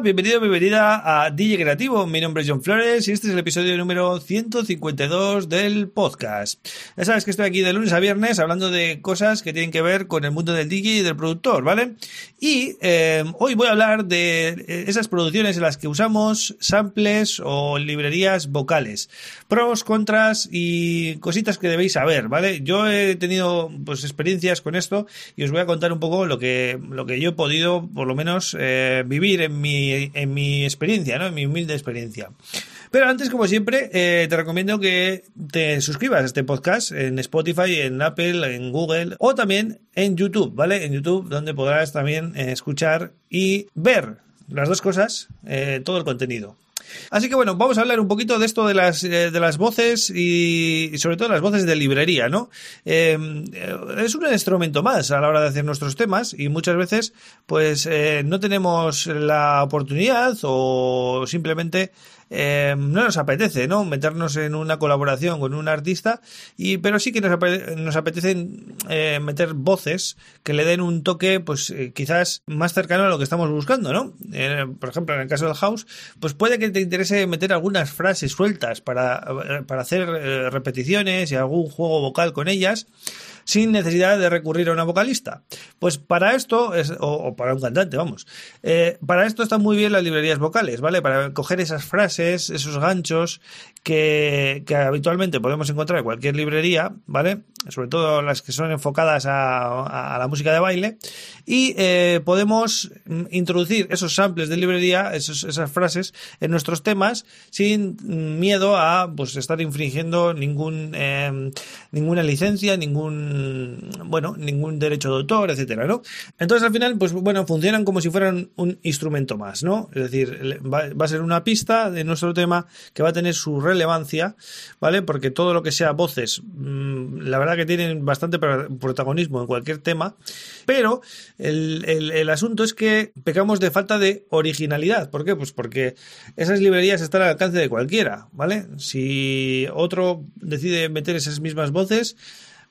Bienvenido, bienvenida a DJ Creativo. Mi nombre es John Flores y este es el episodio número 152 del podcast. Ya sabes que estoy aquí de lunes a viernes hablando de cosas que tienen que ver con el mundo del DJ y del productor, ¿vale? Y eh, hoy voy a hablar de esas producciones en las que usamos samples o librerías vocales. Pros, contras y cositas que debéis saber, ¿vale? Yo he tenido pues experiencias con esto y os voy a contar un poco lo que, lo que yo he podido por lo menos eh, vivir en mi, en mi experiencia, ¿no? En mi humilde experiencia. Pero antes, como siempre, eh, te recomiendo que te suscribas a este podcast en Spotify, en Apple, en Google o también en YouTube, ¿vale? En YouTube, donde podrás también eh, escuchar y ver las dos cosas, eh, todo el contenido. Así que bueno, vamos a hablar un poquito de esto de las, eh, de las voces y, sobre todo las voces de librería, ¿no? Eh, es un instrumento más a la hora de hacer nuestros temas y muchas veces pues eh, no tenemos la oportunidad o simplemente eh, no nos apetece, ¿no? Meternos en una colaboración con un artista, y, pero sí que nos, apetece, nos eh, meter voces que le den un toque, pues eh, quizás más cercano a lo que estamos buscando, ¿no? Eh, por ejemplo, en el caso del house, pues puede que te interese meter algunas frases sueltas para, para hacer repeticiones y algún juego vocal con ellas sin necesidad de recurrir a una vocalista. Pues para esto, es, o, o, para un cantante, vamos, para esto están muy bien las librerías vocales, ¿vale? Para coger esas frases, esos ganchos que, habitualmente podemos encontrar en cualquier librería, ¿vale? Sobre todo las que son enfocadas a, la música de baile, y eh, podemos introducir esos samples de librería, esos, esas frases, en nuestros temas sin miedo a pues estar infringiendo ningún eh, ninguna licencia, ningún bueno, ningún derecho de autor, etcétera, ¿no? Entonces al final, pues bueno, funcionan como si fueran un instrumento más, ¿no? Es decir, va, va a ser una pista de nuestro tema que va a tener su relevancia, ¿vale? Porque todo lo que sea voces, mmm, la verdad que tienen bastante protagonismo en cualquier tema, pero el, el, el, asunto es que pecamos de falta de originalidad. ¿Por qué? Pues porque esas librerías están al alcance de cualquiera, ¿vale? Si otro decide meter esas mismas voces,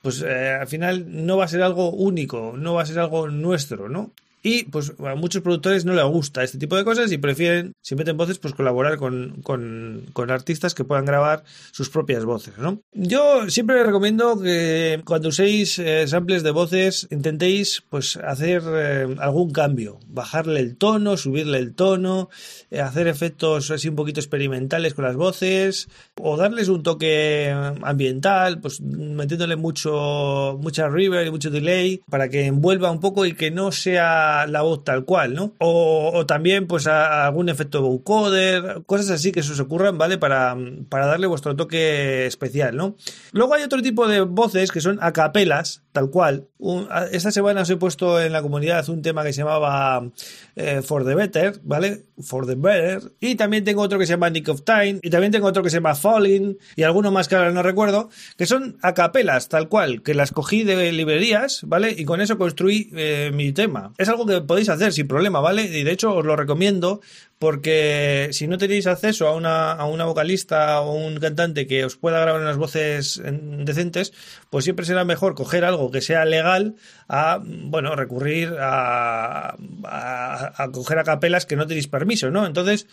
pues eh, al final no va a ser algo único, no va a ser algo nuestro, ¿no? Y pues a muchos productores no les gusta este tipo de cosas y prefieren, si meten voces, pues colaborar con, con, con artistas que puedan grabar sus propias voces, ¿no? Yo siempre recomiendo que cuando uséis eh, samples de voces intentéis pues hacer eh, algún cambio, bajarle el tono, subirle el tono, eh, hacer efectos así un poquito experimentales con las voces o darles un toque ambiental, pues metiéndole mucho mucha reverb y mucho delay para que envuelva un poco y que no sea la voz tal cual, ¿no? O, también, pues, a, algún efecto vocoder, cosas así que se os ocurran, ¿vale? Para, para darle vuestro toque especial, ¿no? Luego hay otro tipo de voces que son a capelas, tal cual. Un, esta semana os he puesto en la comunidad un tema que se llamaba eh, For the Better, ¿vale? For the Better. Y también tengo otro que se llama Nick of Time. Y también tengo otro que se llama Falling. Y alguno más que ahora no recuerdo. Que son a capelas, tal cual. Que las cogí de librerías, ¿vale? Y con eso construí eh, mi tema. Es algo que podéis hacer sin problema, ¿vale? Y de hecho os lo recomiendo porque si no tenéis acceso a una, a una vocalista o un cantante que os pueda grabar unas voces decentes, pues siempre será mejor coger algo que sea legal a, bueno, recurrir a, a, a coger a capelas que no tenéis permiso, ¿no? Entonces,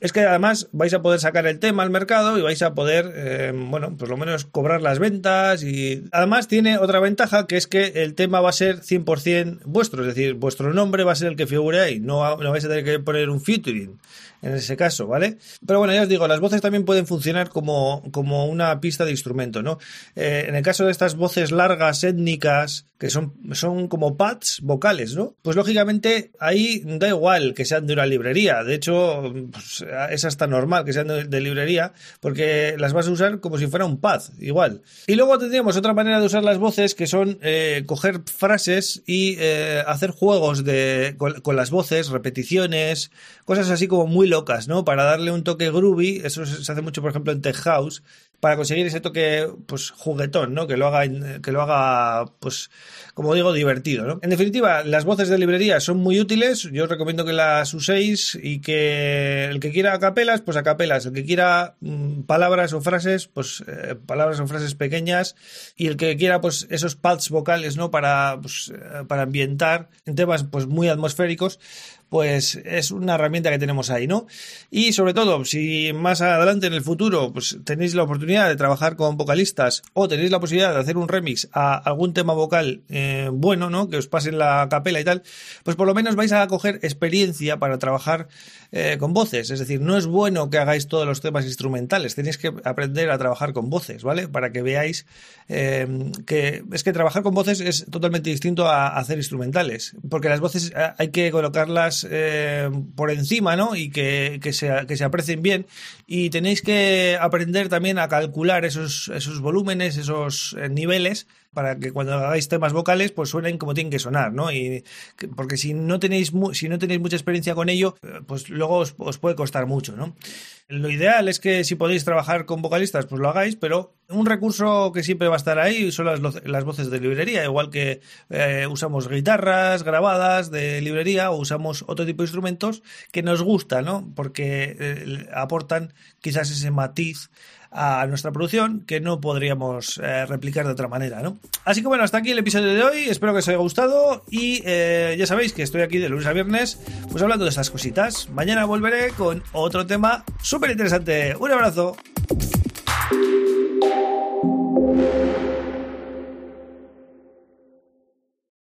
es que además vais a poder sacar el tema al mercado y vais a poder, eh, bueno, pues lo menos cobrar las ventas y además tiene otra ventaja que es que el tema va a ser 100% vuestro, es decir, vuestro nombre va a ser el que figure ahí, no, no vais a tener que poner un featuring en ese caso, ¿vale? Pero bueno, ya os digo, las voces también pueden funcionar como, como una pista de instrumento, ¿no? Eh, en el caso de estas voces largas, étnicas, que son, son como pads vocales, ¿no? Pues lógicamente ahí da igual que sean de una librería, de hecho pues, es hasta normal que sean de, librería, porque las vas a usar como si fuera un pad, igual. Y luego tendríamos otra manera de usar las voces que son eh, coger frases y eh, hacer juegos de, con, con las voces, repeticiones, cosas así como muy locas, ¿no? Para darle un toque groovy, eso se hace mucho, por ejemplo, en Tech House, para conseguir ese toque, pues, juguetón, ¿no? Que lo haga, que lo haga, pues, como digo, divertido, ¿no? En definitiva, las voces de librería son muy útiles. Yo os recomiendo que las uséis y que el que quiera capelas, pues a capelas. El que quiera mm, palabras o frases, pues eh, palabras o frases pequeñas. Y el que quiera, pues esos pads vocales, ¿no? Para, pues, eh, para ambientar en temas, pues muy atmosféricos pues es una herramienta que tenemos ahí, ¿no? Y sobre todo, si más adelante en el futuro pues tenéis la oportunidad de trabajar con vocalistas o tenéis la posibilidad de hacer un remix a algún tema vocal eh, bueno, ¿no? Que os pasen la capela y tal, pues por lo menos vais a coger experiencia para trabajar eh, con voces. Es decir, no es bueno que hagáis todos los temas instrumentales, tenéis que aprender a trabajar con voces, ¿vale? Para que veáis eh, que es que trabajar con voces es totalmente distinto a hacer instrumentales, porque las voces hay que colocarlas por encima, ¿no? Y que, que, se, que se aprecien bien. Y tenéis que aprender también a calcular esos, esos volúmenes, esos eh, niveles para que cuando hagáis temas vocales pues suenen como tienen que sonar, ¿no? Y porque si no tenéis si no tenéis mucha experiencia con ello, pues luego os, puede costar mucho, ¿no? Lo ideal es que si podéis trabajar con vocalistas, pues lo hagáis, pero un recurso que siempre va a estar ahí son las, las voces de librería, igual que eh, usamos guitarras grabadas de librería o usamos otro tipo de instrumentos que nos gusta, ¿no? Porque eh, aportan quizás ese matiz a nuestra producción que no podríamos eh, replicar de otra manera, ¿no? Así que bueno, hasta aquí el episodio de hoy, espero que os haya gustado y eh, ya sabéis que estoy aquí de lunes a viernes pues hablando de estas cositas. Mañana volveré con otro tema súper interesante. Un abrazo.